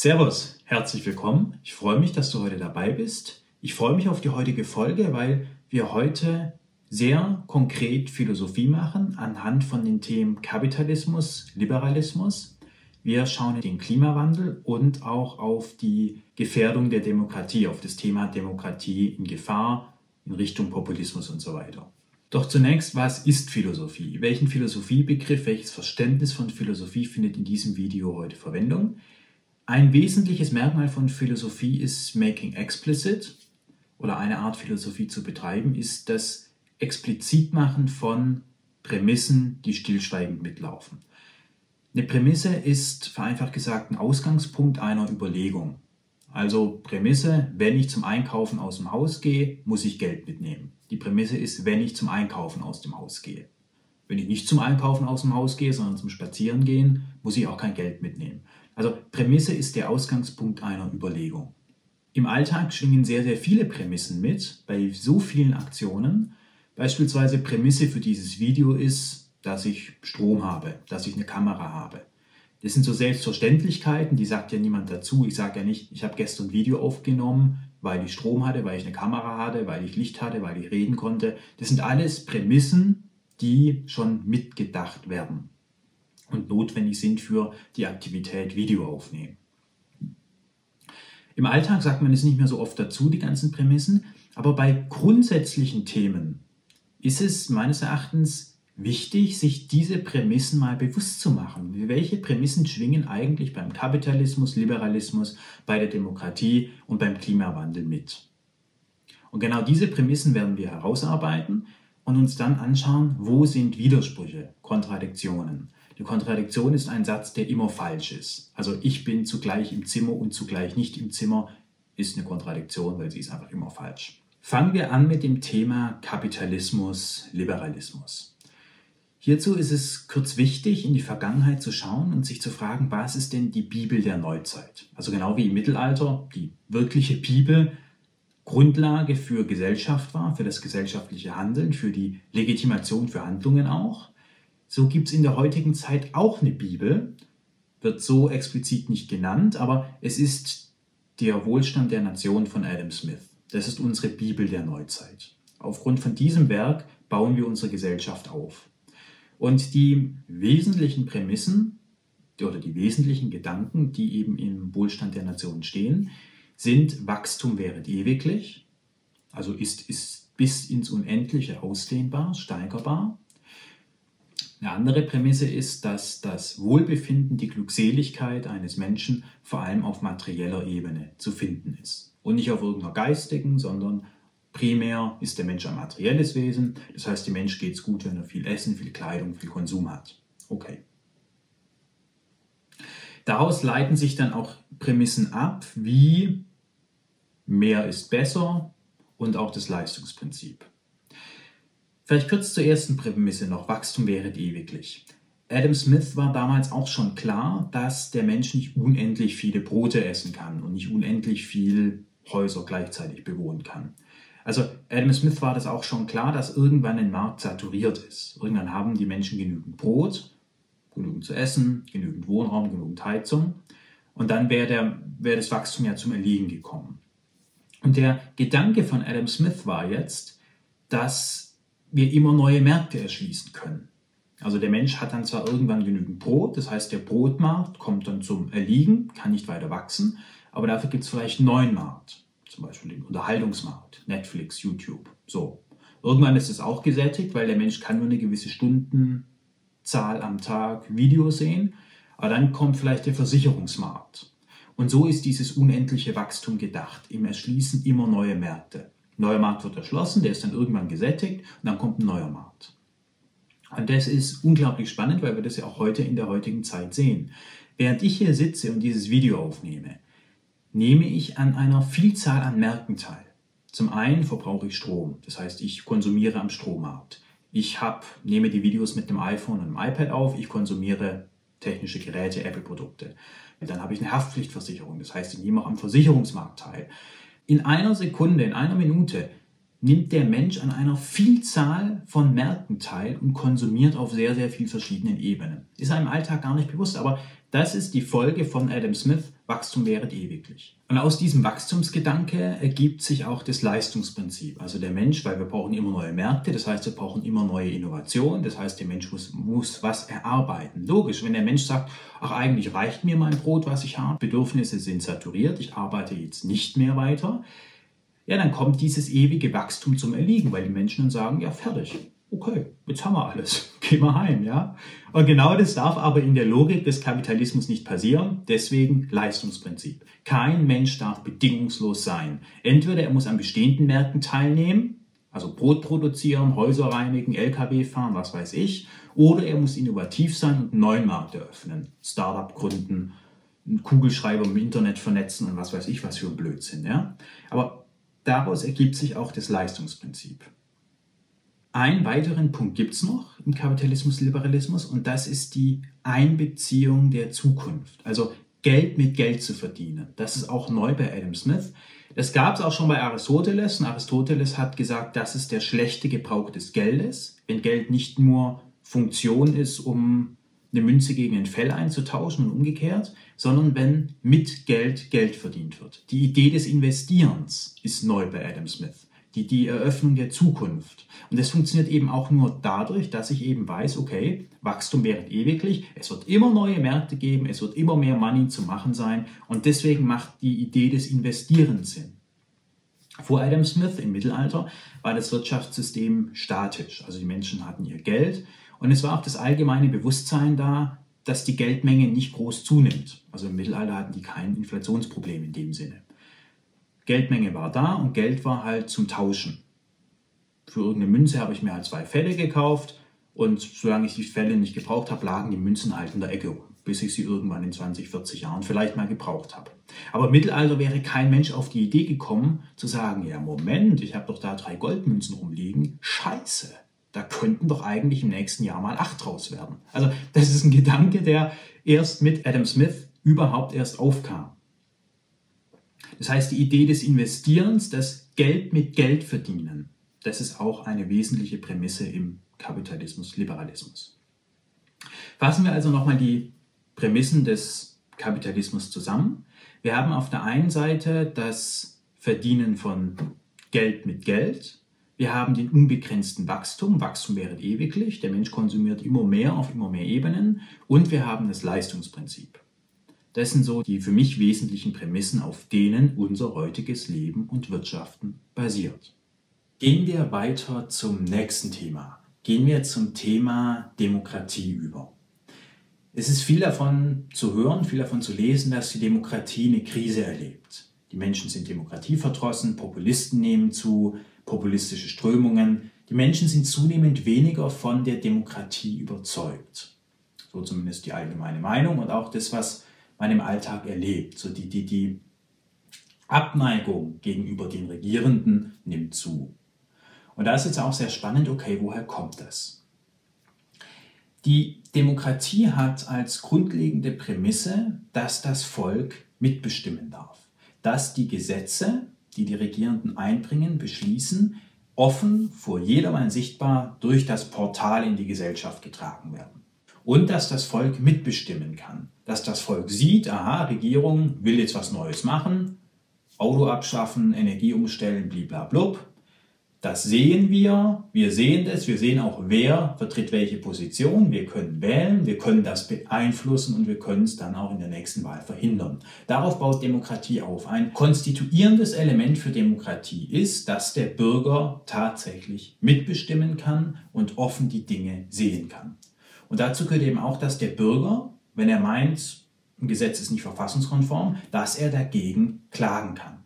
Servus, herzlich willkommen. Ich freue mich, dass du heute dabei bist. Ich freue mich auf die heutige Folge, weil wir heute sehr konkret Philosophie machen anhand von den Themen Kapitalismus, Liberalismus. Wir schauen den Klimawandel und auch auf die Gefährdung der Demokratie, auf das Thema Demokratie in Gefahr in Richtung Populismus und so weiter. Doch zunächst, was ist Philosophie? Welchen Philosophiebegriff, welches Verständnis von Philosophie findet in diesem Video heute Verwendung? Ein wesentliches Merkmal von Philosophie ist Making Explicit oder eine Art Philosophie zu betreiben, ist das Explizitmachen von Prämissen, die stillschweigend mitlaufen. Eine Prämisse ist vereinfacht gesagt ein Ausgangspunkt einer Überlegung. Also Prämisse, wenn ich zum Einkaufen aus dem Haus gehe, muss ich Geld mitnehmen. Die Prämisse ist, wenn ich zum Einkaufen aus dem Haus gehe. Wenn ich nicht zum Einkaufen aus dem Haus gehe, sondern zum Spazierengehen, muss ich auch kein Geld mitnehmen. Also Prämisse ist der Ausgangspunkt einer Überlegung. Im Alltag schwingen sehr, sehr viele Prämissen mit, bei so vielen Aktionen. Beispielsweise Prämisse für dieses Video ist, dass ich Strom habe, dass ich eine Kamera habe. Das sind so Selbstverständlichkeiten, die sagt ja niemand dazu. Ich sage ja nicht, ich habe gestern ein Video aufgenommen, weil ich Strom hatte, weil ich eine Kamera hatte, weil ich Licht hatte, weil ich reden konnte. Das sind alles Prämissen, die schon mitgedacht werden und notwendig sind für die Aktivität Video aufnehmen. Im Alltag sagt man es nicht mehr so oft dazu, die ganzen Prämissen, aber bei grundsätzlichen Themen ist es meines Erachtens wichtig, sich diese Prämissen mal bewusst zu machen. Welche Prämissen schwingen eigentlich beim Kapitalismus, Liberalismus, bei der Demokratie und beim Klimawandel mit? Und genau diese Prämissen werden wir herausarbeiten und uns dann anschauen, wo sind Widersprüche, Kontradiktionen. Die Kontradiktion ist ein Satz, der immer falsch ist. Also ich bin zugleich im Zimmer und zugleich nicht im Zimmer, ist eine Kontradiktion, weil sie ist einfach immer falsch. Fangen wir an mit dem Thema Kapitalismus, Liberalismus. Hierzu ist es kurz wichtig, in die Vergangenheit zu schauen und sich zu fragen, was ist denn die Bibel der Neuzeit? Also genau wie im Mittelalter die wirkliche Bibel Grundlage für Gesellschaft war, für das gesellschaftliche Handeln, für die Legitimation für Handlungen auch. So gibt es in der heutigen Zeit auch eine Bibel, wird so explizit nicht genannt, aber es ist der Wohlstand der Nation von Adam Smith. Das ist unsere Bibel der Neuzeit. Aufgrund von diesem Werk bauen wir unsere Gesellschaft auf. Und die wesentlichen Prämissen oder die wesentlichen Gedanken, die eben im Wohlstand der Nation stehen, sind Wachstum wäre ewiglich, also ist, ist bis ins Unendliche ausdehnbar, steigerbar. Eine andere Prämisse ist, dass das Wohlbefinden, die Glückseligkeit eines Menschen vor allem auf materieller Ebene zu finden ist. Und nicht auf irgendeiner geistigen, sondern Primär ist der Mensch ein materielles Wesen, das heißt, dem Mensch geht es gut, wenn er viel Essen, viel Kleidung, viel Konsum hat. Okay. Daraus leiten sich dann auch Prämissen ab, wie mehr ist besser und auch das Leistungsprinzip. Vielleicht kurz zur ersten Prämisse noch, Wachstum wäre ewiglich. Adam Smith war damals auch schon klar, dass der Mensch nicht unendlich viele Brote essen kann und nicht unendlich viel Häuser gleichzeitig bewohnen kann. Also Adam Smith war das auch schon klar, dass irgendwann ein Markt saturiert ist. Irgendwann haben die Menschen genügend Brot, genügend zu essen, genügend Wohnraum, genügend Heizung. Und dann wäre wär das Wachstum ja zum Erliegen gekommen. Und der Gedanke von Adam Smith war jetzt, dass wir immer neue Märkte erschließen können. Also der Mensch hat dann zwar irgendwann genügend Brot, das heißt der Brotmarkt kommt dann zum Erliegen, kann nicht weiter wachsen, aber dafür gibt es vielleicht einen neuen Markt zum Beispiel den Unterhaltungsmarkt, Netflix, YouTube. So. Irgendwann ist es auch gesättigt, weil der Mensch kann nur eine gewisse Stundenzahl am Tag Videos sehen. Aber dann kommt vielleicht der Versicherungsmarkt. Und so ist dieses unendliche Wachstum gedacht. Im Erschließen immer neue Märkte. Neuer Markt wird erschlossen, der ist dann irgendwann gesättigt und dann kommt ein neuer Markt. Und das ist unglaublich spannend, weil wir das ja auch heute in der heutigen Zeit sehen. Während ich hier sitze und dieses Video aufnehme, nehme ich an einer Vielzahl an Märkten teil. Zum einen verbrauche ich Strom, das heißt, ich konsumiere am Strommarkt. Ich hab, nehme die Videos mit dem iPhone und dem iPad auf, ich konsumiere technische Geräte, Apple-Produkte. Dann habe ich eine Haftpflichtversicherung, das heißt, ich nehme auch am Versicherungsmarkt teil. In einer Sekunde, in einer Minute nimmt der Mensch an einer Vielzahl von Märkten teil und konsumiert auf sehr, sehr vielen verschiedenen Ebenen. Ist einem im Alltag gar nicht bewusst, aber das ist die Folge von Adam Smith, Wachstum währet ewiglich. Und aus diesem Wachstumsgedanke ergibt sich auch das Leistungsprinzip. Also der Mensch, weil wir brauchen immer neue Märkte, das heißt, wir brauchen immer neue Innovationen, das heißt, der Mensch muss, muss was erarbeiten. Logisch, wenn der Mensch sagt, ach eigentlich reicht mir mein Brot, was ich habe, Bedürfnisse sind saturiert, ich arbeite jetzt nicht mehr weiter, ja, dann kommt dieses ewige Wachstum zum Erliegen, weil die Menschen dann sagen, ja, fertig. Okay, jetzt haben wir alles. Gehen wir heim, ja? Und genau das darf aber in der Logik des Kapitalismus nicht passieren. Deswegen Leistungsprinzip. Kein Mensch darf bedingungslos sein. Entweder er muss an bestehenden Märkten teilnehmen, also Brot produzieren, Häuser reinigen, LKW fahren, was weiß ich, oder er muss innovativ sein und einen neuen Markt eröffnen, Startup gründen, einen Kugelschreiber im Internet vernetzen und was weiß ich, was für ein Blödsinn, ja? Aber Daraus ergibt sich auch das Leistungsprinzip. Einen weiteren Punkt gibt es noch im Kapitalismus-Liberalismus und das ist die Einbeziehung der Zukunft. Also Geld mit Geld zu verdienen. Das ist auch neu bei Adam Smith. Das gab es auch schon bei Aristoteles und Aristoteles hat gesagt, das ist der schlechte Gebrauch des Geldes, wenn Geld nicht nur Funktion ist, um eine Münze gegen ein Fell einzutauschen und umgekehrt, sondern wenn mit Geld Geld verdient wird. Die Idee des Investierens ist neu bei Adam Smith. Die, die Eröffnung der Zukunft. Und das funktioniert eben auch nur dadurch, dass ich eben weiß, okay, Wachstum währt ewiglich, es wird immer neue Märkte geben, es wird immer mehr Money zu machen sein und deswegen macht die Idee des Investierens Sinn. Vor Adam Smith im Mittelalter war das Wirtschaftssystem statisch. Also die Menschen hatten ihr Geld und es war auch das allgemeine Bewusstsein da, dass die Geldmenge nicht groß zunimmt. Also im Mittelalter hatten die kein Inflationsproblem in dem Sinne. Geldmenge war da und Geld war halt zum Tauschen. Für irgendeine Münze habe ich mir halt zwei Fälle gekauft und solange ich die Fälle nicht gebraucht habe, lagen die Münzen halt in der Ecke bis ich sie irgendwann in 20, 40 Jahren vielleicht mal gebraucht habe. Aber im Mittelalter wäre kein Mensch auf die Idee gekommen zu sagen, ja Moment, ich habe doch da drei Goldmünzen rumliegen, scheiße da könnten doch eigentlich im nächsten Jahr mal acht draus werden. Also das ist ein Gedanke, der erst mit Adam Smith überhaupt erst aufkam. Das heißt, die Idee des Investierens, das Geld mit Geld verdienen, das ist auch eine wesentliche Prämisse im Kapitalismus, Liberalismus. Fassen wir also nochmal die Prämissen des Kapitalismus zusammen. Wir haben auf der einen Seite das Verdienen von Geld mit Geld, wir haben den unbegrenzten Wachstum. Wachstum wäre ewiglich. Der Mensch konsumiert immer mehr auf immer mehr Ebenen. Und wir haben das Leistungsprinzip. Das sind so die für mich wesentlichen Prämissen, auf denen unser heutiges Leben und Wirtschaften basiert. Gehen wir weiter zum nächsten Thema. Gehen wir zum Thema Demokratie über. Es ist viel davon zu hören, viel davon zu lesen, dass die Demokratie eine Krise erlebt. Die Menschen sind demokratieverdrossen, Populisten nehmen zu, populistische Strömungen. Die Menschen sind zunehmend weniger von der Demokratie überzeugt. So zumindest die allgemeine Meinung und auch das, was man im Alltag erlebt. So die, die, die Abneigung gegenüber den Regierenden nimmt zu. Und da ist jetzt auch sehr spannend, okay, woher kommt das? Die Demokratie hat als grundlegende Prämisse, dass das Volk mitbestimmen darf, dass die Gesetze die die Regierenden einbringen, beschließen, offen vor jedermann sichtbar durch das Portal in die Gesellschaft getragen werden. Und dass das Volk mitbestimmen kann. Dass das Volk sieht, aha, Regierung will jetzt was Neues machen, Auto abschaffen, Energie umstellen, bliblablub. Das sehen wir, wir sehen das, wir sehen auch, wer vertritt welche Position, wir können wählen, wir können das beeinflussen und wir können es dann auch in der nächsten Wahl verhindern. Darauf baut Demokratie auf. Ein konstituierendes Element für Demokratie ist, dass der Bürger tatsächlich mitbestimmen kann und offen die Dinge sehen kann. Und dazu gehört eben auch, dass der Bürger, wenn er meint, ein Gesetz ist nicht verfassungskonform, dass er dagegen klagen kann.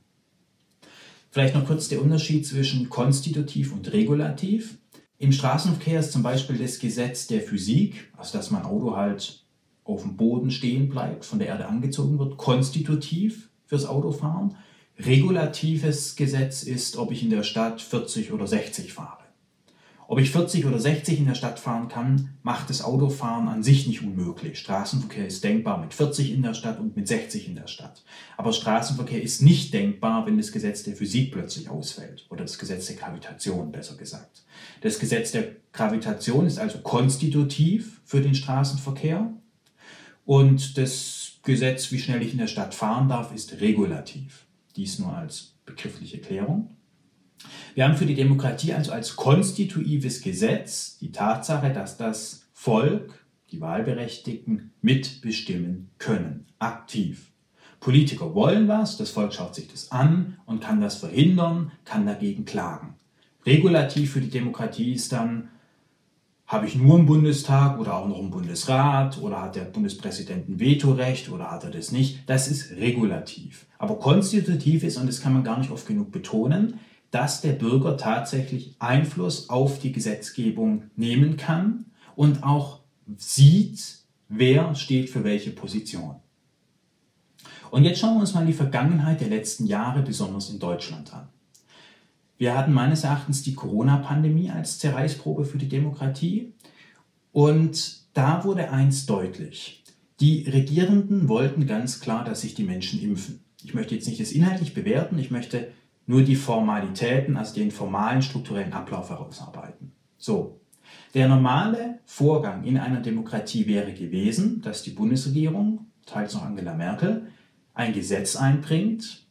Vielleicht noch kurz der Unterschied zwischen konstitutiv und regulativ. Im Straßenverkehr ist zum Beispiel das Gesetz der Physik, also dass mein Auto halt auf dem Boden stehen bleibt, von der Erde angezogen wird, konstitutiv fürs Autofahren. Regulatives Gesetz ist, ob ich in der Stadt 40 oder 60 fahre. Ob ich 40 oder 60 in der Stadt fahren kann, macht das Autofahren an sich nicht unmöglich. Straßenverkehr ist denkbar mit 40 in der Stadt und mit 60 in der Stadt. Aber Straßenverkehr ist nicht denkbar, wenn das Gesetz der Physik plötzlich ausfällt. Oder das Gesetz der Gravitation, besser gesagt. Das Gesetz der Gravitation ist also konstitutiv für den Straßenverkehr. Und das Gesetz, wie schnell ich in der Stadt fahren darf, ist regulativ. Dies nur als begriffliche Klärung. Wir haben für die Demokratie also als konstitutives Gesetz die Tatsache, dass das Volk, die Wahlberechtigten, mitbestimmen können, aktiv. Politiker wollen was, das Volk schaut sich das an und kann das verhindern, kann dagegen klagen. Regulativ für die Demokratie ist dann, habe ich nur einen Bundestag oder auch noch einen Bundesrat oder hat der Bundespräsident ein Vetorecht oder hat er das nicht? Das ist regulativ. Aber konstitutiv ist, und das kann man gar nicht oft genug betonen, dass der Bürger tatsächlich Einfluss auf die Gesetzgebung nehmen kann und auch sieht, wer steht für welche Position. Und jetzt schauen wir uns mal die Vergangenheit der letzten Jahre, besonders in Deutschland, an. Wir hatten meines Erachtens die Corona-Pandemie als Zerreißprobe für die Demokratie. Und da wurde eins deutlich. Die Regierenden wollten ganz klar, dass sich die Menschen impfen. Ich möchte jetzt nicht das inhaltlich bewerten, ich möchte nur die Formalitäten, also den formalen strukturellen Ablauf herausarbeiten. So. Der normale Vorgang in einer Demokratie wäre gewesen, dass die Bundesregierung, teils noch Angela Merkel, ein Gesetz einbringt,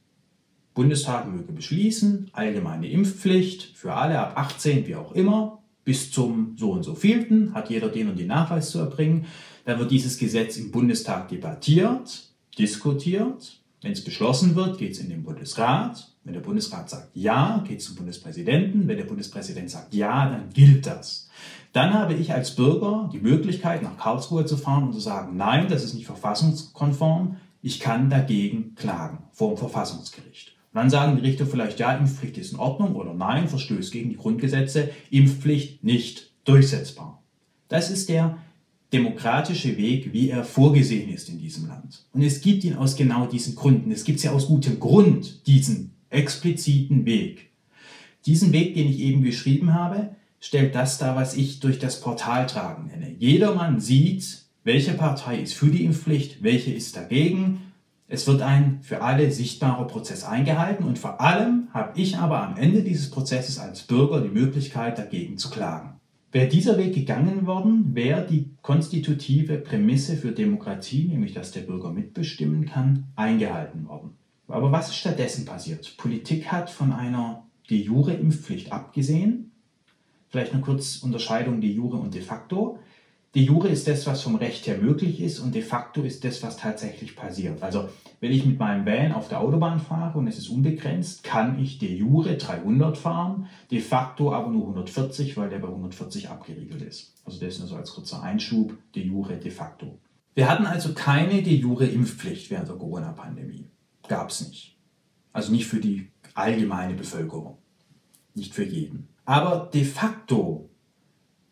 Bundestag möge beschließen, allgemeine Impfpflicht für alle ab 18, wie auch immer, bis zum so und so vielten, hat jeder den und den Nachweis zu erbringen. Dann wird dieses Gesetz im Bundestag debattiert, diskutiert. Wenn es beschlossen wird, geht es in den Bundesrat. Wenn der Bundesrat sagt Ja, geht es zum Bundespräsidenten. Wenn der Bundespräsident sagt Ja, dann gilt das. Dann habe ich als Bürger die Möglichkeit, nach Karlsruhe zu fahren und zu sagen, nein, das ist nicht verfassungskonform. Ich kann dagegen klagen vor dem Verfassungsgericht. Und dann sagen die Richter vielleicht, ja, Impfpflicht ist in Ordnung oder nein, verstößt gegen die Grundgesetze, Impfpflicht nicht durchsetzbar. Das ist der demokratische Weg, wie er vorgesehen ist in diesem Land. Und es gibt ihn aus genau diesen Gründen. Es gibt ja aus gutem Grund diesen expliziten Weg. Diesen Weg, den ich eben beschrieben habe, stellt das dar, was ich durch das Portal tragen nenne. Jedermann sieht, welche Partei ist für die Impfpflicht, welche ist dagegen. Es wird ein für alle sichtbarer Prozess eingehalten und vor allem habe ich aber am Ende dieses Prozesses als Bürger die Möglichkeit, dagegen zu klagen. Wäre dieser Weg gegangen worden, wäre die konstitutive Prämisse für Demokratie, nämlich dass der Bürger mitbestimmen kann, eingehalten worden. Aber was ist stattdessen passiert? Politik hat von einer de jure Impfpflicht abgesehen. Vielleicht eine kurze Unterscheidung de jure und de facto. De jure ist das, was vom Recht her möglich ist und de facto ist das, was tatsächlich passiert. Also wenn ich mit meinem Van auf der Autobahn fahre und es ist unbegrenzt, kann ich de jure 300 fahren, de facto aber nur 140, weil der bei 140 abgeriegelt ist. Also das nur so als kurzer Einschub, de jure, de facto. Wir hatten also keine de jure Impfpflicht während der Corona-Pandemie. Gab es nicht. Also nicht für die allgemeine Bevölkerung. Nicht für jeden. Aber de facto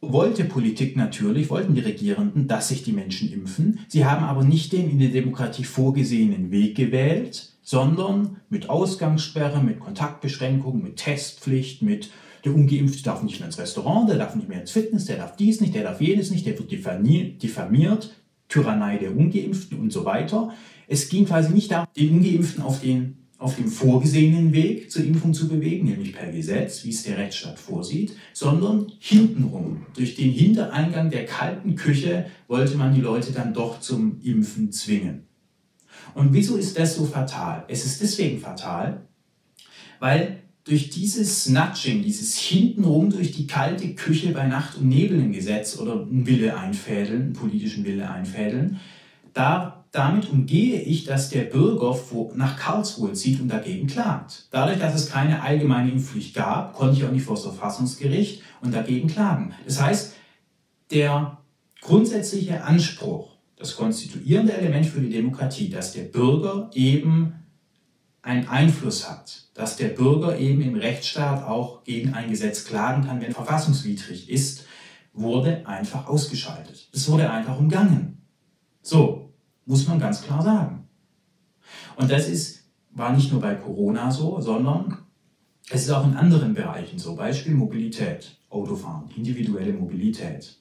wollte Politik natürlich, wollten die Regierenden, dass sich die Menschen impfen. Sie haben aber nicht den in der Demokratie vorgesehenen Weg gewählt, sondern mit Ausgangssperre, mit Kontaktbeschränkungen, mit Testpflicht, mit der Ungeimpfte darf nicht mehr ins Restaurant, der darf nicht mehr ins Fitness, der darf dies nicht, der darf jenes nicht, der wird diffamiert, Tyrannei der Ungeimpften und so weiter. Es ging quasi nicht darum, den Ungeimpften auf den auf dem vorgesehenen Weg zur Impfung zu bewegen, nämlich per Gesetz, wie es der Rechtsstaat vorsieht, sondern hintenrum. Durch den Hintereingang der kalten Küche wollte man die Leute dann doch zum Impfen zwingen. Und wieso ist das so fatal? Es ist deswegen fatal, weil durch dieses Snatching, dieses hintenrum durch die kalte Küche bei Nacht und Nebel ein Gesetz oder ein Wille einfädeln, einen politischen Wille einfädeln, da damit umgehe ich, dass der Bürger nach Karlsruhe zieht und dagegen klagt. Dadurch, dass es keine allgemeine Impfpflicht gab, konnte ich auch nicht vor das Verfassungsgericht und dagegen klagen. Das heißt, der grundsätzliche Anspruch, das konstituierende Element für die Demokratie, dass der Bürger eben einen Einfluss hat, dass der Bürger eben im Rechtsstaat auch gegen ein Gesetz klagen kann, wenn verfassungswidrig ist, wurde einfach ausgeschaltet. Es wurde einfach umgangen. So, muss man ganz klar sagen. Und das ist, war nicht nur bei Corona so, sondern es ist auch in anderen Bereichen so, Beispiel Mobilität. Autofahren, individuelle Mobilität.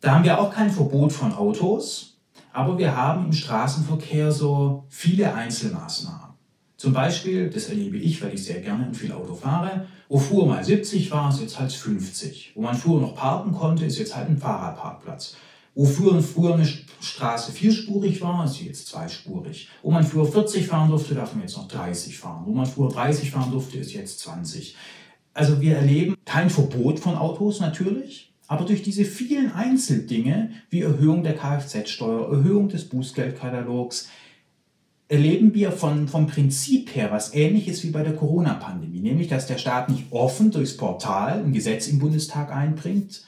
Da haben wir auch kein Verbot von Autos, aber wir haben im Straßenverkehr so viele Einzelmaßnahmen. Zum Beispiel, das erlebe ich, weil ich sehr gerne und viel Auto fahre, wo früher mal 70 war, ist jetzt halt 50. Wo man früher noch parken konnte, ist jetzt halt ein Fahrradparkplatz. Wo früher, früher eine Straße vierspurig war, ist sie jetzt zweispurig. Wo man früher 40 fahren durfte, darf man jetzt noch 30 fahren. Wo man früher 30 fahren durfte, ist jetzt 20. Also wir erleben kein Verbot von Autos natürlich, aber durch diese vielen Einzeldinge wie Erhöhung der Kfz-Steuer, Erhöhung des Bußgeldkatalogs, erleben wir von, vom Prinzip her was Ähnliches wie bei der Corona-Pandemie, nämlich dass der Staat nicht offen durchs Portal ein Gesetz im Bundestag einbringt,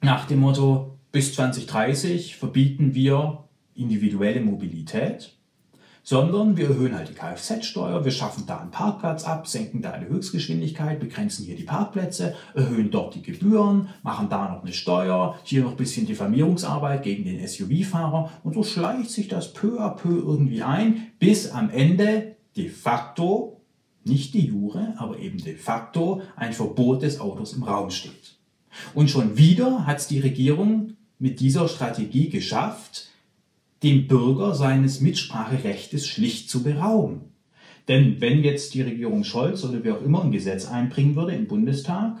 nach dem Motto, bis 2030 verbieten wir individuelle Mobilität, sondern wir erhöhen halt die Kfz-Steuer, wir schaffen da einen Parkplatz ab, senken da eine Höchstgeschwindigkeit, begrenzen hier die Parkplätze, erhöhen dort die Gebühren, machen da noch eine Steuer, hier noch ein bisschen Diffamierungsarbeit gegen den SUV-Fahrer und so schleicht sich das peu à peu irgendwie ein, bis am Ende de facto, nicht die jure, aber eben de facto ein Verbot des Autos im Raum steht. Und schon wieder hat es die Regierung mit dieser Strategie geschafft, dem Bürger seines Mitspracherechtes schlicht zu berauben. Denn wenn jetzt die Regierung Scholz oder wer auch immer ein Gesetz einbringen würde im Bundestag,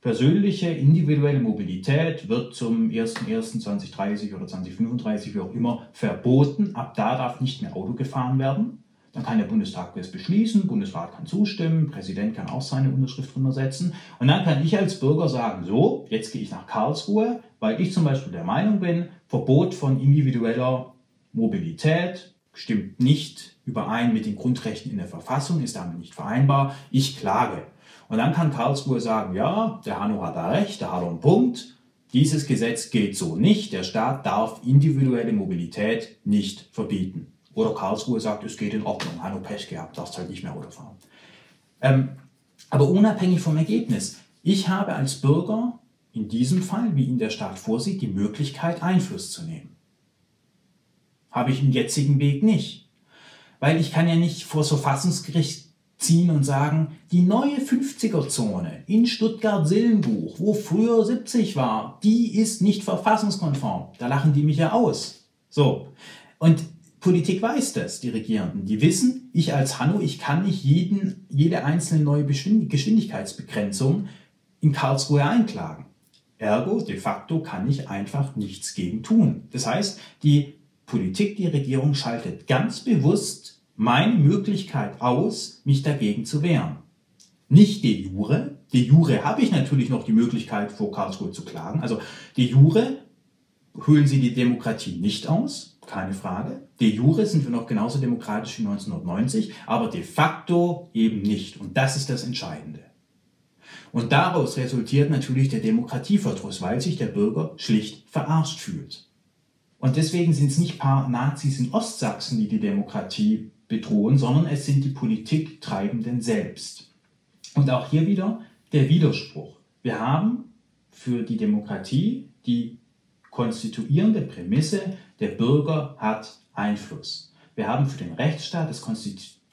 persönliche individuelle Mobilität wird zum 01.01.2030 oder 2035, wie auch immer, verboten. Ab da darf nicht mehr Auto gefahren werden. Dann kann der Bundestag das beschließen, Bundesrat kann zustimmen, Präsident kann auch seine Unterschrift drunter setzen. Und dann kann ich als Bürger sagen, so, jetzt gehe ich nach Karlsruhe, weil ich zum Beispiel der Meinung bin, Verbot von individueller Mobilität stimmt nicht überein mit den Grundrechten in der Verfassung, ist damit nicht vereinbar. Ich klage. Und dann kann Karlsruhe sagen, ja, der Hanno hat da recht, der hat einen Punkt. Dieses Gesetz gilt so nicht. Der Staat darf individuelle Mobilität nicht verbieten. Oder Karlsruhe sagt, es geht in Ordnung, Hanno Pech gehabt, darfst halt nicht mehr Auto fahren. Ähm, aber unabhängig vom Ergebnis, ich habe als Bürger in diesem Fall, wie ihn der Staat vorsieht, die Möglichkeit, Einfluss zu nehmen. Habe ich im jetzigen Weg nicht. Weil ich kann ja nicht vor das Verfassungsgericht ziehen und sagen, die neue 50er-Zone in Stuttgart-Sillenbuch, wo früher 70 war, die ist nicht verfassungskonform. Da lachen die mich ja aus. So. Und Politik weiß das, die Regierenden. Die wissen, ich als Hanno, ich kann nicht jeden, jede einzelne neue Geschwindigkeitsbegrenzung in Karlsruhe einklagen. Ergo, de facto kann ich einfach nichts gegen tun. Das heißt, die Politik, die Regierung schaltet ganz bewusst meine Möglichkeit aus, mich dagegen zu wehren. Nicht de jure. De jure habe ich natürlich noch die Möglichkeit, vor Karlsruhe zu klagen. Also de jure höhlen sie die Demokratie nicht aus keine Frage. De jure sind wir noch genauso demokratisch wie 1990, aber de facto eben nicht. Und das ist das Entscheidende. Und daraus resultiert natürlich der Demokratieverdruss, weil sich der Bürger schlicht verarscht fühlt. Und deswegen sind es nicht paar Nazis in Ostsachsen, die die Demokratie bedrohen, sondern es sind die Politiktreibenden selbst. Und auch hier wieder der Widerspruch. Wir haben für die Demokratie die konstituierende Prämisse, der Bürger hat Einfluss. Wir haben für den Rechtsstaat das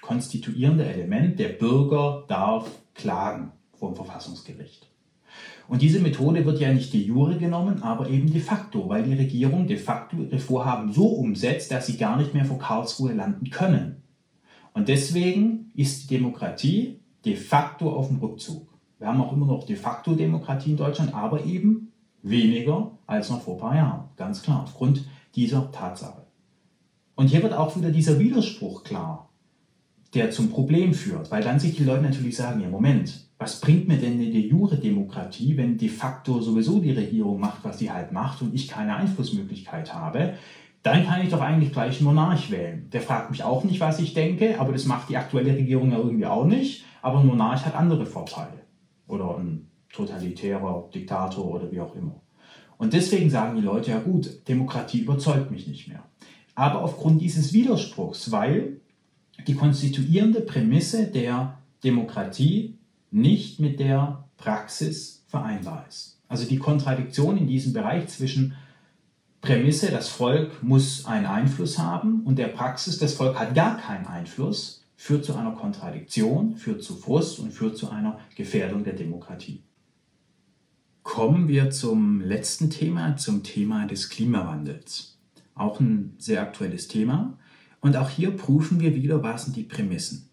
konstituierende Element, der Bürger darf klagen vor dem Verfassungsgericht. Und diese Methode wird ja nicht de jure genommen, aber eben de facto, weil die Regierung de facto ihre Vorhaben so umsetzt, dass sie gar nicht mehr vor Karlsruhe landen können. Und deswegen ist die Demokratie de facto auf dem Rückzug. Wir haben auch immer noch de facto Demokratie in Deutschland, aber eben Weniger als noch vor ein paar Jahren, ganz klar, aufgrund dieser Tatsache. Und hier wird auch wieder dieser Widerspruch klar, der zum Problem führt, weil dann sich die Leute natürlich sagen, ja Moment, was bringt mir denn eine de jure Demokratie, wenn de facto sowieso die Regierung macht, was sie halt macht und ich keine Einflussmöglichkeit habe? Dann kann ich doch eigentlich gleich einen Monarch wählen. Der fragt mich auch nicht, was ich denke, aber das macht die aktuelle Regierung ja irgendwie auch nicht. Aber ein Monarch hat andere Vorteile. Oder ein totalitärer Diktator oder wie auch immer. Und deswegen sagen die Leute, ja gut, Demokratie überzeugt mich nicht mehr. Aber aufgrund dieses Widerspruchs, weil die konstituierende Prämisse der Demokratie nicht mit der Praxis vereinbar ist. Also die Kontradiktion in diesem Bereich zwischen Prämisse, das Volk muss einen Einfluss haben und der Praxis, das Volk hat gar keinen Einfluss, führt zu einer Kontradiktion, führt zu Frust und führt zu einer Gefährdung der Demokratie. Kommen wir zum letzten Thema, zum Thema des Klimawandels. Auch ein sehr aktuelles Thema. Und auch hier prüfen wir wieder, was sind die Prämissen.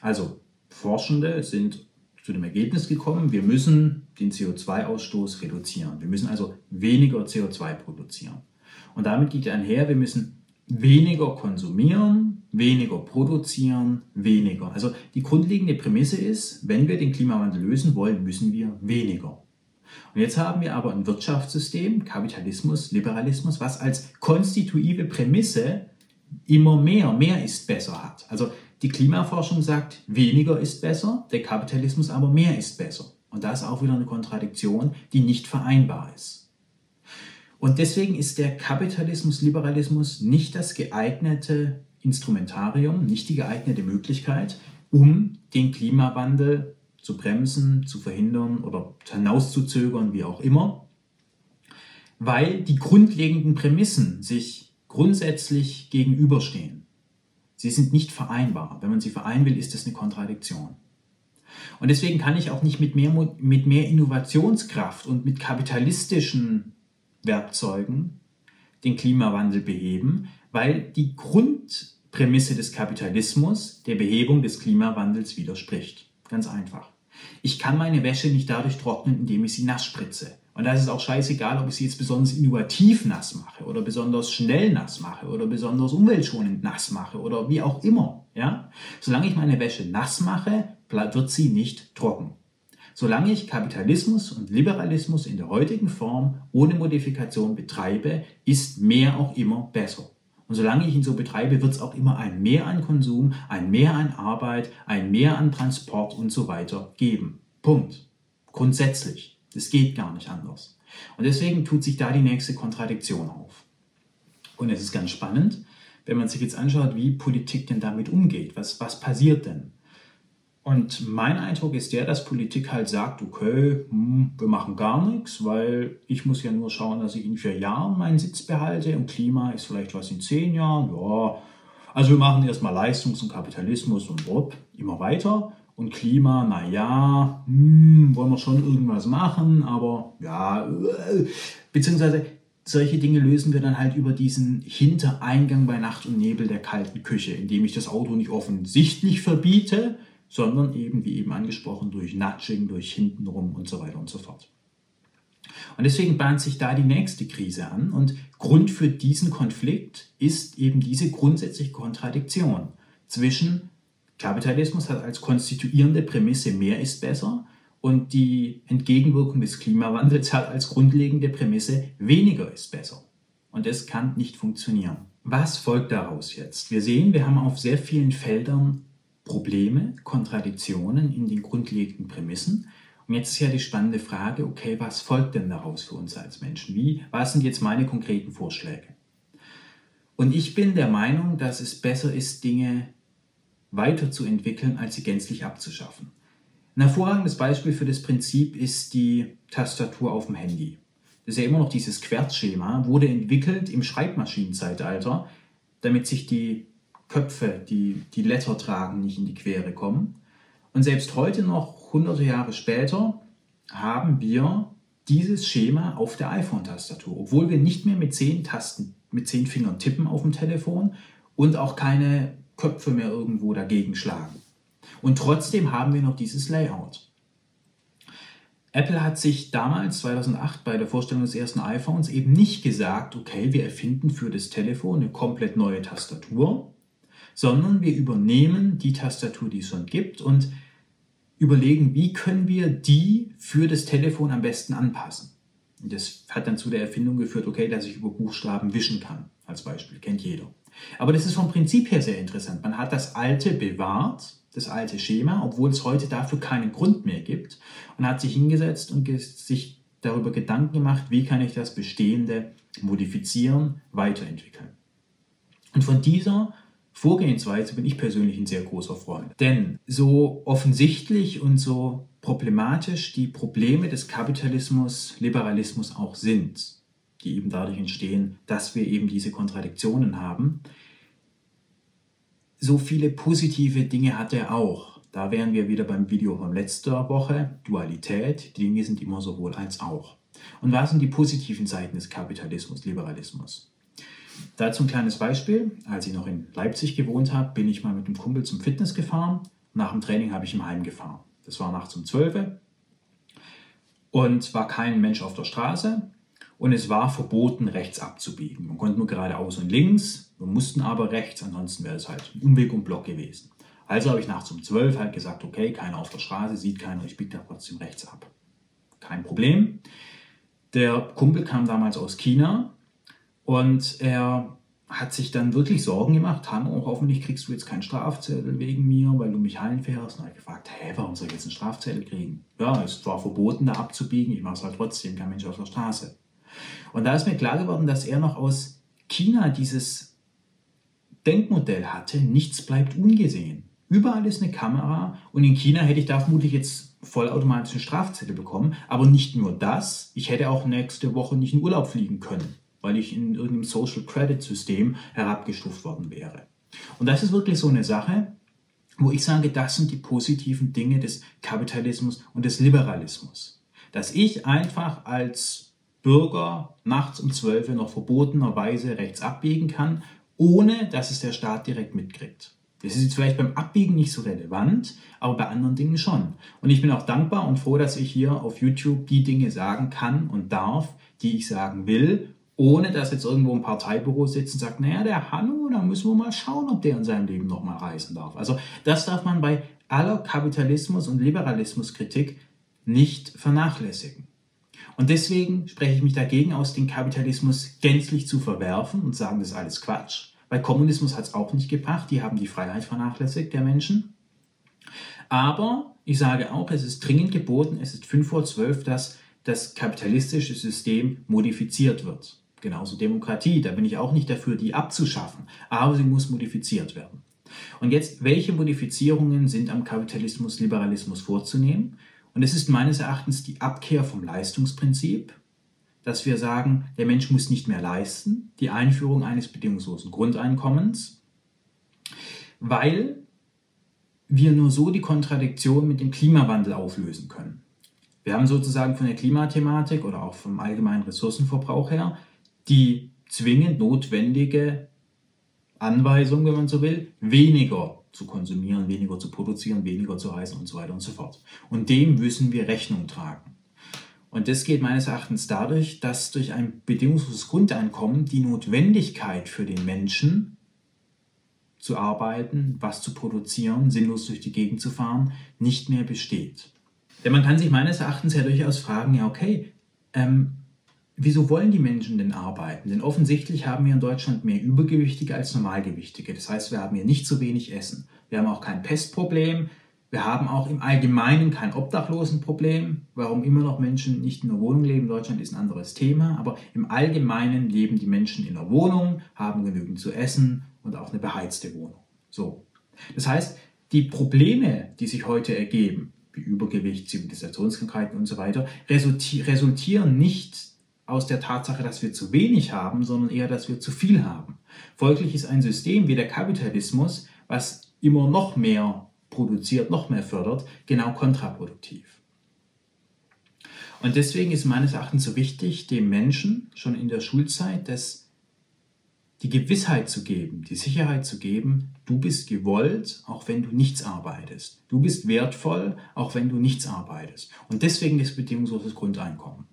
Also Forschende sind zu dem Ergebnis gekommen, wir müssen den CO2-Ausstoß reduzieren. Wir müssen also weniger CO2 produzieren. Und damit geht einher, wir müssen weniger konsumieren, weniger produzieren, weniger. Also die grundlegende Prämisse ist, wenn wir den Klimawandel lösen wollen, müssen wir weniger. Und jetzt haben wir aber ein Wirtschaftssystem, Kapitalismus, Liberalismus, was als konstitutive Prämisse immer mehr, mehr ist besser hat. Also die Klimaforschung sagt, weniger ist besser, der Kapitalismus aber mehr ist besser. Und da ist auch wieder eine Kontradiktion, die nicht vereinbar ist. Und deswegen ist der Kapitalismus, Liberalismus nicht das geeignete Instrumentarium, nicht die geeignete Möglichkeit, um den Klimawandel zu bremsen, zu verhindern oder hinauszuzögern, wie auch immer, weil die grundlegenden Prämissen sich grundsätzlich gegenüberstehen. Sie sind nicht vereinbar. Wenn man sie vereinen will, ist das eine Kontradiktion. Und deswegen kann ich auch nicht mit mehr, mit mehr Innovationskraft und mit kapitalistischen Werkzeugen den Klimawandel beheben, weil die Grundprämisse des Kapitalismus der Behebung des Klimawandels widerspricht. Ganz einfach. Ich kann meine Wäsche nicht dadurch trocknen, indem ich sie nass spritze. Und da ist es auch scheißegal, ob ich sie jetzt besonders innovativ nass mache oder besonders schnell nass mache oder besonders umweltschonend nass mache oder wie auch immer. Ja? Solange ich meine Wäsche nass mache, wird sie nicht trocken. Solange ich Kapitalismus und Liberalismus in der heutigen Form ohne Modifikation betreibe, ist mehr auch immer besser. Und solange ich ihn so betreibe, wird es auch immer ein Mehr an Konsum, ein Mehr an Arbeit, ein Mehr an Transport und so weiter geben. Punkt. Grundsätzlich. Es geht gar nicht anders. Und deswegen tut sich da die nächste Kontradiktion auf. Und es ist ganz spannend, wenn man sich jetzt anschaut, wie Politik denn damit umgeht. Was, was passiert denn? Und mein Eindruck ist der, dass Politik halt sagt, okay, hm, wir machen gar nichts, weil ich muss ja nur schauen, dass ich in vier Jahren meinen Sitz behalte und Klima ist vielleicht was in zehn Jahren. Ja, also wir machen erstmal Leistungs- und Kapitalismus und Bob, immer weiter. Und Klima, naja, hm, wollen wir schon irgendwas machen, aber ja, äh, beziehungsweise solche Dinge lösen wir dann halt über diesen Hintereingang bei Nacht und Nebel der kalten Küche, indem ich das Auto nicht offensichtlich verbiete, sondern eben, wie eben angesprochen, durch Nudging, durch hintenrum und so weiter und so fort. Und deswegen bahnt sich da die nächste Krise an und Grund für diesen Konflikt ist eben diese grundsätzliche Kontradiktion zwischen Kapitalismus hat als konstituierende Prämisse mehr ist besser und die Entgegenwirkung des Klimawandels hat als grundlegende Prämisse weniger ist besser. Und das kann nicht funktionieren. Was folgt daraus jetzt? Wir sehen, wir haben auf sehr vielen Feldern Probleme, Kontradiktionen in den grundlegenden Prämissen. Und jetzt ist ja die spannende Frage, okay, was folgt denn daraus für uns als Menschen? Wie, was sind jetzt meine konkreten Vorschläge? Und ich bin der Meinung, dass es besser ist, Dinge weiterzuentwickeln, als sie gänzlich abzuschaffen. Ein hervorragendes Beispiel für das Prinzip ist die Tastatur auf dem Handy. Das ist ja immer noch dieses Querzschema, wurde entwickelt im Schreibmaschinenzeitalter, damit sich die Köpfe, die die Letter tragen, nicht in die Quere kommen. Und selbst heute noch, hunderte Jahre später, haben wir dieses Schema auf der iPhone-Tastatur, obwohl wir nicht mehr mit zehn Tasten, mit zehn Fingern tippen auf dem Telefon und auch keine Köpfe mehr irgendwo dagegen schlagen. Und trotzdem haben wir noch dieses Layout. Apple hat sich damals, 2008, bei der Vorstellung des ersten iPhones eben nicht gesagt, okay, wir erfinden für das Telefon eine komplett neue Tastatur, sondern wir übernehmen die Tastatur, die es schon gibt und überlegen, wie können wir die für das Telefon am besten anpassen. Und das hat dann zu der Erfindung geführt, okay, dass ich über Buchstaben wischen kann, als Beispiel, kennt jeder. Aber das ist vom Prinzip her sehr interessant. Man hat das alte bewahrt, das alte Schema, obwohl es heute dafür keinen Grund mehr gibt und hat sich hingesetzt und sich darüber Gedanken gemacht, wie kann ich das Bestehende modifizieren, weiterentwickeln. Und von dieser Vorgehensweise bin ich persönlich ein sehr großer Freund. Denn so offensichtlich und so problematisch die Probleme des Kapitalismus, Liberalismus auch sind, die eben dadurch entstehen, dass wir eben diese Kontradiktionen haben, so viele positive Dinge hat er auch. Da wären wir wieder beim Video von letzter Woche. Dualität. Die Dinge sind immer sowohl als auch. Und was sind die positiven Seiten des Kapitalismus, Liberalismus? Dazu ein kleines Beispiel. Als ich noch in Leipzig gewohnt habe, bin ich mal mit einem Kumpel zum Fitness gefahren. Nach dem Training habe ich ihm heimgefahren. Das war nachts um 12 und war kein Mensch auf der Straße und es war verboten, rechts abzubiegen. Man konnte nur geradeaus und links, wir mussten aber rechts, ansonsten wäre es halt ein Umweg und Block gewesen. Also habe ich nachts um 12 halt gesagt, okay, keiner auf der Straße, sieht keiner, ich biege da trotzdem rechts ab. Kein Problem. Der Kumpel kam damals aus China und er hat sich dann wirklich Sorgen gemacht, Hanno, hoffentlich kriegst du jetzt keinen Strafzettel wegen mir, weil du mich heimfährst. Und er hat gefragt, hä, warum soll ich jetzt einen Strafzettel kriegen? Ja, es war verboten, da abzubiegen, ich mache es halt trotzdem, kein Mensch auf der Straße. Und da ist mir klar geworden, dass er noch aus China dieses Denkmodell hatte, nichts bleibt ungesehen. Überall ist eine Kamera und in China hätte ich da vermutlich jetzt vollautomatischen Strafzettel bekommen. Aber nicht nur das, ich hätte auch nächste Woche nicht in Urlaub fliegen können weil ich in irgendeinem Social Credit System herabgestuft worden wäre. Und das ist wirklich so eine Sache, wo ich sage, das sind die positiven Dinge des Kapitalismus und des Liberalismus. Dass ich einfach als Bürger nachts um 12 Uhr noch verbotenerweise rechts abbiegen kann, ohne dass es der Staat direkt mitkriegt. Das ist jetzt vielleicht beim Abbiegen nicht so relevant, aber bei anderen Dingen schon. Und ich bin auch dankbar und froh, dass ich hier auf YouTube die Dinge sagen kann und darf, die ich sagen will ohne dass jetzt irgendwo ein Parteibüro sitzt und sagt, naja, der Hanno, da müssen wir mal schauen, ob der in seinem Leben nochmal reisen darf. Also das darf man bei aller Kapitalismus- und Liberalismuskritik nicht vernachlässigen. Und deswegen spreche ich mich dagegen aus, den Kapitalismus gänzlich zu verwerfen und sagen, das ist alles Quatsch. Weil Kommunismus hat es auch nicht gebracht, die haben die Freiheit vernachlässigt der Menschen. Aber ich sage auch, es ist dringend geboten, es ist 5 vor 12, dass das kapitalistische System modifiziert wird. Genauso Demokratie, da bin ich auch nicht dafür, die abzuschaffen, aber sie muss modifiziert werden. Und jetzt, welche Modifizierungen sind am Kapitalismus, Liberalismus vorzunehmen? Und es ist meines Erachtens die Abkehr vom Leistungsprinzip, dass wir sagen, der Mensch muss nicht mehr leisten, die Einführung eines bedingungslosen Grundeinkommens, weil wir nur so die Kontradiktion mit dem Klimawandel auflösen können. Wir haben sozusagen von der Klimathematik oder auch vom allgemeinen Ressourcenverbrauch her die zwingend notwendige Anweisung, wenn man so will, weniger zu konsumieren, weniger zu produzieren, weniger zu reisen und so weiter und so fort. Und dem müssen wir Rechnung tragen. Und das geht meines Erachtens dadurch, dass durch ein bedingungsloses Grundeinkommen die Notwendigkeit für den Menschen zu arbeiten, was zu produzieren, sinnlos durch die Gegend zu fahren, nicht mehr besteht. Denn man kann sich meines Erachtens ja durchaus fragen, ja okay, ähm, Wieso wollen die Menschen denn arbeiten? Denn offensichtlich haben wir in Deutschland mehr Übergewichtige als Normalgewichtige. Das heißt, wir haben hier nicht zu wenig Essen. Wir haben auch kein Pestproblem. Wir haben auch im Allgemeinen kein Obdachlosenproblem. Warum immer noch Menschen nicht in der Wohnung leben in Deutschland ist ein anderes Thema. Aber im Allgemeinen leben die Menschen in der Wohnung, haben genügend zu essen und auch eine beheizte Wohnung. So. Das heißt, die Probleme, die sich heute ergeben, wie Übergewicht, Zivilisationskrankheiten und so weiter, resultieren nicht aus der Tatsache, dass wir zu wenig haben, sondern eher, dass wir zu viel haben. Folglich ist ein System wie der Kapitalismus, was immer noch mehr produziert, noch mehr fördert, genau kontraproduktiv. Und deswegen ist meines Erachtens so wichtig, dem Menschen schon in der Schulzeit das, die Gewissheit zu geben, die Sicherheit zu geben, du bist gewollt, auch wenn du nichts arbeitest. Du bist wertvoll, auch wenn du nichts arbeitest. Und deswegen das bedingungsloses Grundeinkommen.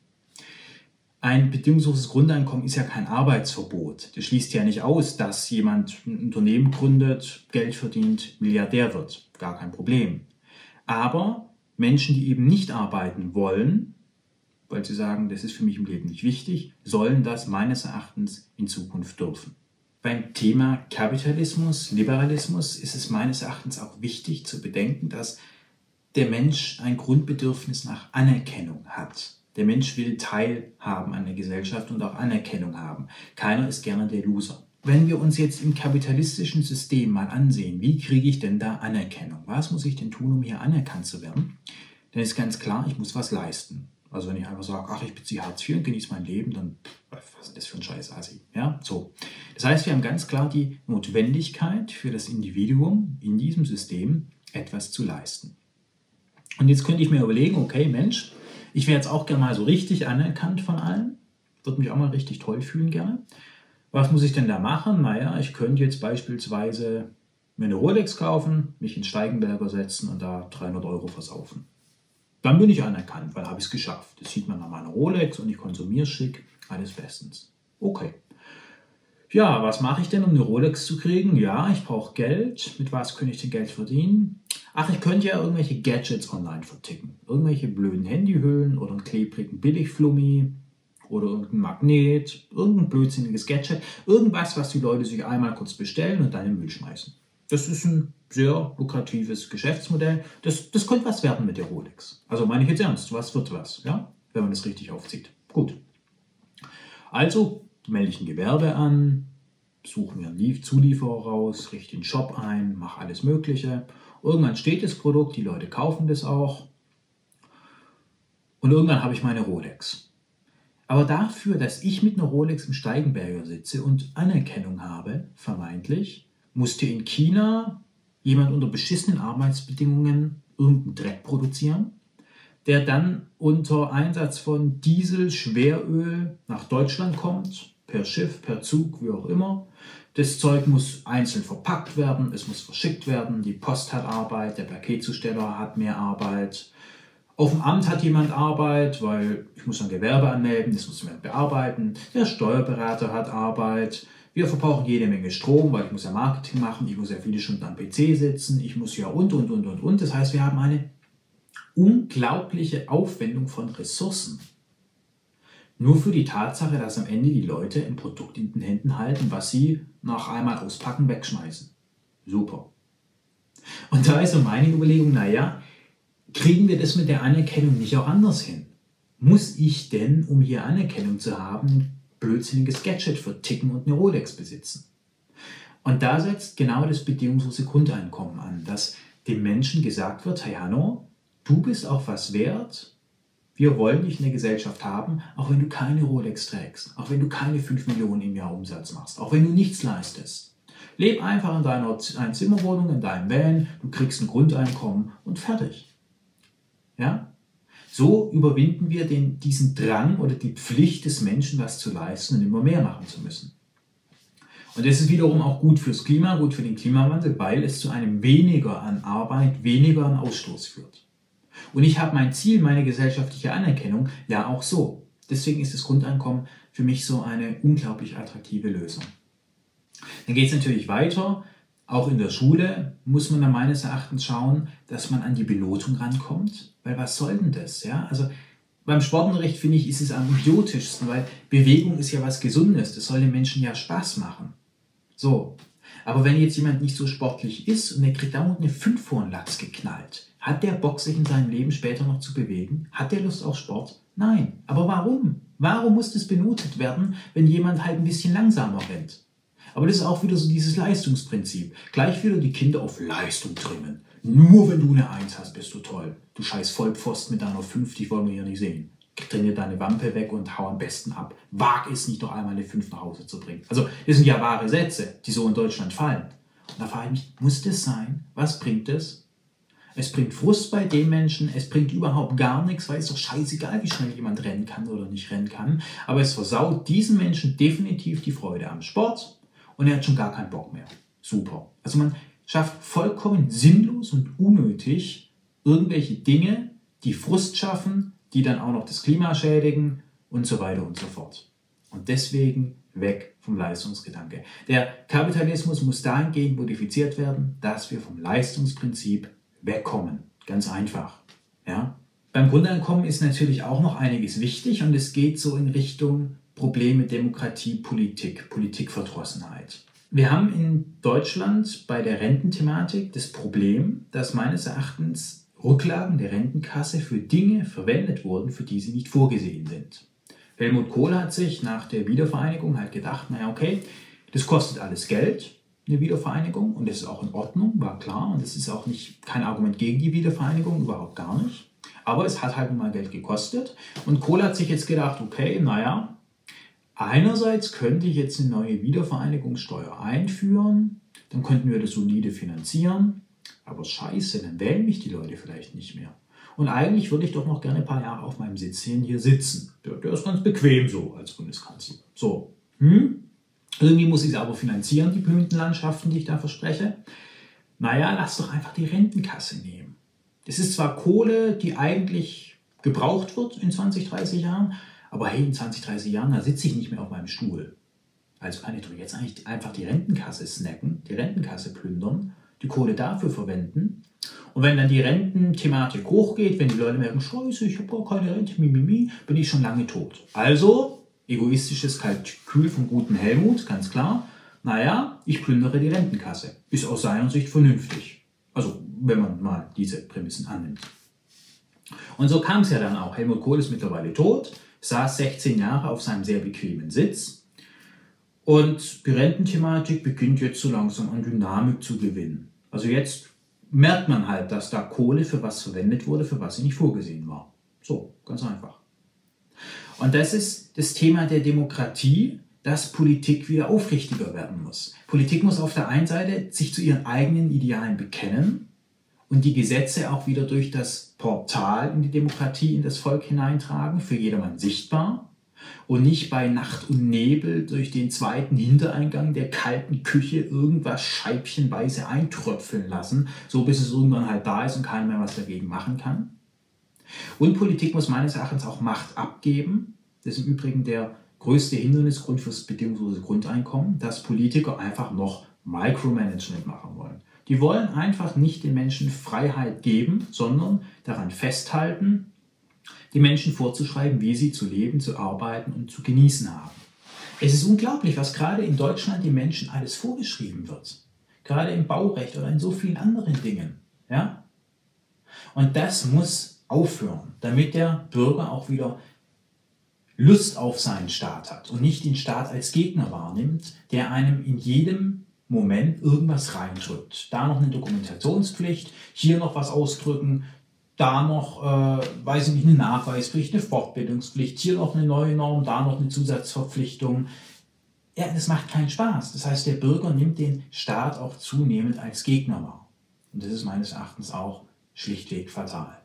Ein bedingungsloses Grundeinkommen ist ja kein Arbeitsverbot. Das schließt ja nicht aus, dass jemand ein Unternehmen gründet, Geld verdient, Milliardär wird. Gar kein Problem. Aber Menschen, die eben nicht arbeiten wollen, weil sie sagen, das ist für mich im Leben nicht wichtig, sollen das meines Erachtens in Zukunft dürfen. Beim Thema Kapitalismus, Liberalismus ist es meines Erachtens auch wichtig zu bedenken, dass der Mensch ein Grundbedürfnis nach Anerkennung hat. Der Mensch will teilhaben an der Gesellschaft und auch Anerkennung haben. Keiner ist gerne der Loser. Wenn wir uns jetzt im kapitalistischen System mal ansehen, wie kriege ich denn da Anerkennung? Was muss ich denn tun, um hier anerkannt zu werden? Dann ist ganz klar, ich muss was leisten. Also wenn ich einfach sage, ach, ich beziehe Hartz IV und genieße mein Leben, dann was ist das für ein Scheiß Assi? Ja, so. Das heißt, wir haben ganz klar die Notwendigkeit für das Individuum in diesem System etwas zu leisten. Und jetzt könnte ich mir überlegen, okay, Mensch, ich wäre jetzt auch gerne mal so richtig anerkannt von allen, würde mich auch mal richtig toll fühlen gerne. Was muss ich denn da machen? Naja, ich könnte jetzt beispielsweise mir eine Rolex kaufen, mich in Steigenberger setzen und da 300 Euro versaufen. Dann bin ich anerkannt, weil habe ich es geschafft. Das sieht man an meiner Rolex und ich konsumiere schick, alles bestens. Okay. Ja, was mache ich denn, um eine Rolex zu kriegen? Ja, ich brauche Geld. Mit was könnte ich denn Geld verdienen? Ach, ich könnte ja irgendwelche Gadgets online verticken. Irgendwelche blöden Handyhüllen oder einen klebrigen Billigflummi oder irgendein Magnet, irgendein blödsinniges Gadget. Irgendwas, was die Leute sich einmal kurz bestellen und dann den Müll schmeißen. Das ist ein sehr lukratives Geschäftsmodell. Das, das könnte was werden mit der Rolex. Also meine ich jetzt ernst, was wird was, ja? wenn man das richtig aufzieht. Gut. Also melde ich ein Gewerbe an, suche mir einen Zulieferer raus, richte den Shop ein, mache alles Mögliche. Irgendwann steht das Produkt, die Leute kaufen das auch. Und irgendwann habe ich meine Rolex. Aber dafür, dass ich mit einer Rolex im Steigenberger sitze und Anerkennung habe, vermeintlich, musste in China jemand unter beschissenen Arbeitsbedingungen irgendeinen Dreck produzieren, der dann unter Einsatz von Diesel, Schweröl nach Deutschland kommt, per Schiff, per Zug, wie auch immer. Das Zeug muss einzeln verpackt werden, es muss verschickt werden, die Post hat Arbeit, der Paketzusteller hat mehr Arbeit. Auf dem Amt hat jemand Arbeit, weil ich muss ein Gewerbe anmelden, das muss man bearbeiten. Der Steuerberater hat Arbeit, wir verbrauchen jede Menge Strom, weil ich muss ja Marketing machen, ich muss ja viele Stunden am PC sitzen, ich muss ja und, und, und, und, und. Das heißt, wir haben eine unglaubliche Aufwendung von Ressourcen. Nur für die Tatsache, dass am Ende die Leute ein Produkt in den Händen halten, was sie nach einmal auspacken, wegschmeißen. Super. Und da ist so meine Überlegung, naja, kriegen wir das mit der Anerkennung nicht auch anders hin? Muss ich denn, um hier Anerkennung zu haben, blödsinniges Gadget für Ticken und eine Rolex besitzen. Und da setzt genau das bedingungslose Grundeinkommen an, dass dem Menschen gesagt wird, hey Hanno, du bist auch was wert, wir wollen dich in der Gesellschaft haben, auch wenn du keine Rolex trägst, auch wenn du keine 5 Millionen im Jahr Umsatz machst, auch wenn du nichts leistest. Leb einfach in deiner Einzimmerwohnung, in deinem Van, du kriegst ein Grundeinkommen und fertig. Ja? So überwinden wir den, diesen Drang oder die Pflicht des Menschen, was zu leisten und immer mehr machen zu müssen. Und das ist wiederum auch gut fürs Klima, gut für den Klimawandel, weil es zu einem weniger an Arbeit, weniger an Ausstoß führt. Und ich habe mein Ziel, meine gesellschaftliche Anerkennung, ja auch so. Deswegen ist das Grundeinkommen für mich so eine unglaublich attraktive Lösung. Dann geht es natürlich weiter. Auch in der Schule muss man da meines Erachtens schauen, dass man an die Benotung rankommt. Weil was soll denn das? Ja? Also beim Sportunterricht finde ich, ist es am idiotischsten, weil Bewegung ist ja was Gesundes. Das soll den Menschen ja Spaß machen. So. Aber wenn jetzt jemand nicht so sportlich ist und der kriegt dauernd eine 5 vor den Latz geknallt, hat der Bock, sich in seinem Leben später noch zu bewegen? Hat der Lust auf Sport? Nein. Aber warum? Warum muss das benotet werden, wenn jemand halt ein bisschen langsamer rennt? Aber das ist auch wieder so dieses Leistungsprinzip. Gleich wieder die Kinder auf Leistung trimmen. Nur wenn du eine Eins hast, bist du toll. Du scheiß Vollpfosten mit deiner 5, die wollen wir hier nicht sehen. Trainier deine Wampe weg und hau am besten ab. Wag es nicht, noch einmal eine 5 nach Hause zu bringen. Also, das sind ja wahre Sätze, die so in Deutschland fallen. Und da frage ich mich, muss das sein? Was bringt es? Es bringt Frust bei den Menschen, es bringt überhaupt gar nichts, weil es doch scheißegal, wie schnell jemand rennen kann oder nicht rennen kann. Aber es versaut diesen Menschen definitiv die Freude am Sport, und er hat schon gar keinen Bock mehr. Super. Also man schafft vollkommen sinnlos und unnötig irgendwelche Dinge, die Frust schaffen, die dann auch noch das Klima schädigen und so weiter und so fort. Und deswegen weg vom Leistungsgedanke. Der Kapitalismus muss dahingehend modifiziert werden, dass wir vom Leistungsprinzip wegkommen. Ganz einfach. Ja? Beim Grundeinkommen ist natürlich auch noch einiges wichtig und es geht so in Richtung Probleme Demokratie, Politik, Politikverdrossenheit. Wir haben in Deutschland bei der Rententhematik das Problem, dass meines Erachtens Rücklagen der Rentenkasse für Dinge verwendet wurden, für die sie nicht vorgesehen sind. Helmut Kohl hat sich nach der Wiedervereinigung halt gedacht, naja, okay, das kostet alles Geld, eine Wiedervereinigung, und das ist auch in Ordnung, war klar, und das ist auch nicht kein Argument gegen die Wiedervereinigung, überhaupt gar nicht. Aber es hat halt mal Geld gekostet. Und Kohl hat sich jetzt gedacht, okay, naja, einerseits könnte ich jetzt eine neue Wiedervereinigungssteuer einführen, dann könnten wir das solide finanzieren. Aber scheiße, dann wählen mich die Leute vielleicht nicht mehr. Und eigentlich würde ich doch noch gerne ein paar Jahre auf meinem Sitzchen hier sitzen. Der, der ist ganz bequem so als Bundeskanzler. So, hm? Irgendwie muss ich es aber finanzieren, die Blütenlandschaften, die ich da verspreche. Naja, lass doch einfach die Rentenkasse nehmen. Das ist zwar Kohle, die eigentlich gebraucht wird in 20, 30 Jahren, aber hey, in 20, 30 Jahren, da sitze ich nicht mehr auf meinem Stuhl. Also kann ich doch jetzt eigentlich einfach die Rentenkasse snacken, die Rentenkasse plündern, die Kohle dafür verwenden. Und wenn dann die Rententhematik hochgeht, wenn die Leute merken, scheiße, ich habe gar keine Rente, mimimi, bin ich schon lange tot. Also, egoistisches Kalkül vom guten Helmut, ganz klar. Naja, ich plündere die Rentenkasse. Ist aus seiner Sicht vernünftig. Also, wenn man mal diese Prämissen annimmt. Und so kam es ja dann auch. Helmut Kohl ist mittlerweile tot, saß 16 Jahre auf seinem sehr bequemen Sitz. Und die Rententhematik beginnt jetzt so langsam an Dynamik zu gewinnen. Also jetzt merkt man halt, dass da Kohle für was verwendet wurde, für was sie nicht vorgesehen war. So, ganz einfach. Und das ist das Thema der Demokratie, dass Politik wieder aufrichtiger werden muss. Politik muss auf der einen Seite sich zu ihren eigenen Idealen bekennen und die Gesetze auch wieder durch das Portal in die Demokratie, in das Volk hineintragen, für jedermann sichtbar und nicht bei Nacht und Nebel durch den zweiten Hintereingang der kalten Küche irgendwas scheibchenweise eintröpfeln lassen, so bis es irgendwann halt da ist und keiner mehr was dagegen machen kann. Und Politik muss meines Erachtens auch Macht abgeben. Das ist im Übrigen der größte Hindernisgrund fürs bedingungslose Grundeinkommen, dass Politiker einfach noch Micromanagement machen wollen. Die wollen einfach nicht den Menschen Freiheit geben, sondern daran festhalten, die Menschen vorzuschreiben, wie sie zu leben, zu arbeiten und zu genießen haben. Es ist unglaublich, was gerade in Deutschland den Menschen alles vorgeschrieben wird. Gerade im Baurecht oder in so vielen anderen Dingen. Ja? Und das muss aufhören, damit der Bürger auch wieder Lust auf seinen Staat hat und nicht den Staat als Gegner wahrnimmt, der einem in jedem Moment irgendwas reindrückt. Da noch eine Dokumentationspflicht, hier noch was ausdrücken, da noch, äh, weiß ich nicht, eine Nachweispflicht, eine Fortbildungspflicht, hier noch eine neue Norm, da noch eine Zusatzverpflichtung. Ja, das macht keinen Spaß. Das heißt, der Bürger nimmt den Staat auch zunehmend als Gegner wahr. Und das ist meines Erachtens auch schlichtweg fatal.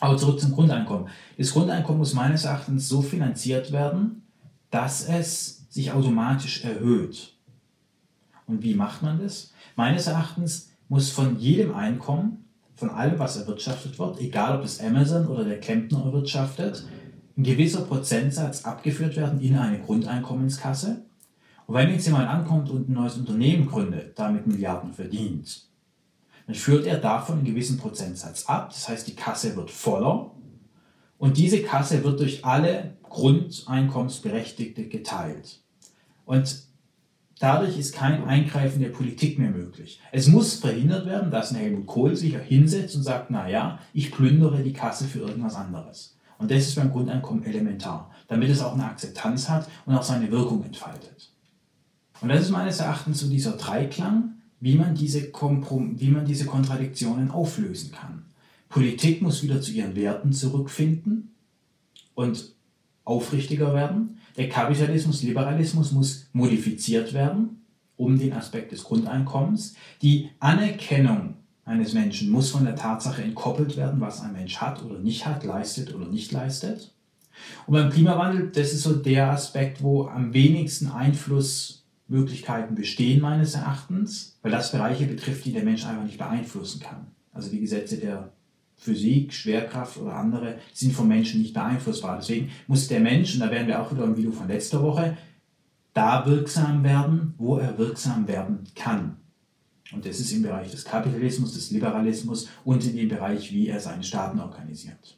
Aber zurück zum Grundeinkommen. Das Grundeinkommen muss meines Erachtens so finanziert werden, dass es sich automatisch erhöht. Und wie macht man das? Meines Erachtens muss von jedem Einkommen von allem, was erwirtschaftet wird, egal ob es Amazon oder der Klempner erwirtschaftet, ein gewisser Prozentsatz abgeführt werden in eine Grundeinkommenskasse. Und wenn jetzt jemand ankommt und ein neues Unternehmen gründet, damit Milliarden verdient, dann führt er davon einen gewissen Prozentsatz ab. Das heißt, die Kasse wird voller und diese Kasse wird durch alle Grundeinkommensberechtigte geteilt. Und Dadurch ist kein Eingreifen der Politik mehr möglich. Es muss verhindert werden, dass ein Helmut Kohl sich hinsetzt und sagt, na ja, ich plündere die Kasse für irgendwas anderes. Und das ist beim Grundeinkommen elementar, damit es auch eine Akzeptanz hat und auch seine Wirkung entfaltet. Und das ist meines Erachtens so dieser Dreiklang, wie man diese, Komprom wie man diese Kontradiktionen auflösen kann. Politik muss wieder zu ihren Werten zurückfinden und aufrichtiger werden. Der Kapitalismus, Liberalismus muss modifiziert werden, um den Aspekt des Grundeinkommens. Die Anerkennung eines Menschen muss von der Tatsache entkoppelt werden, was ein Mensch hat oder nicht hat, leistet oder nicht leistet. Und beim Klimawandel, das ist so der Aspekt, wo am wenigsten Einflussmöglichkeiten bestehen, meines Erachtens, weil das Bereiche betrifft, die der Mensch einfach nicht beeinflussen kann. Also die Gesetze der Physik, Schwerkraft oder andere sind vom Menschen nicht beeinflussbar. Deswegen muss der Mensch, und da werden wir auch wieder im Video von letzter Woche, da wirksam werden, wo er wirksam werden kann. Und das ist im Bereich des Kapitalismus, des Liberalismus und in dem Bereich, wie er seine Staaten organisiert.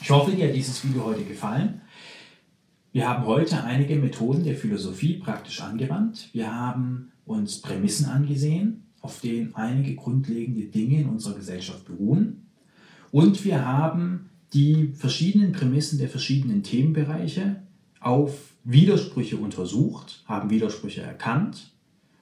Ich hoffe, dir hat dieses Video heute gefallen. Wir haben heute einige Methoden der Philosophie praktisch angewandt. Wir haben uns Prämissen angesehen, auf denen einige grundlegende Dinge in unserer Gesellschaft beruhen. Und wir haben die verschiedenen Prämissen der verschiedenen Themenbereiche auf Widersprüche untersucht, haben Widersprüche erkannt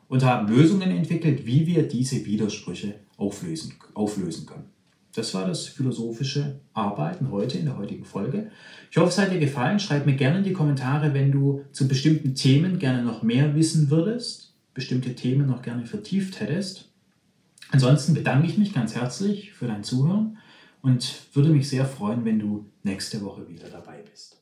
und haben Lösungen entwickelt, wie wir diese Widersprüche auflösen, auflösen können. Das war das philosophische Arbeiten heute in der heutigen Folge. Ich hoffe, es hat dir gefallen. Schreib mir gerne in die Kommentare, wenn du zu bestimmten Themen gerne noch mehr wissen würdest, bestimmte Themen noch gerne vertieft hättest. Ansonsten bedanke ich mich ganz herzlich für dein Zuhören und würde mich sehr freuen, wenn du nächste Woche wieder dabei bist.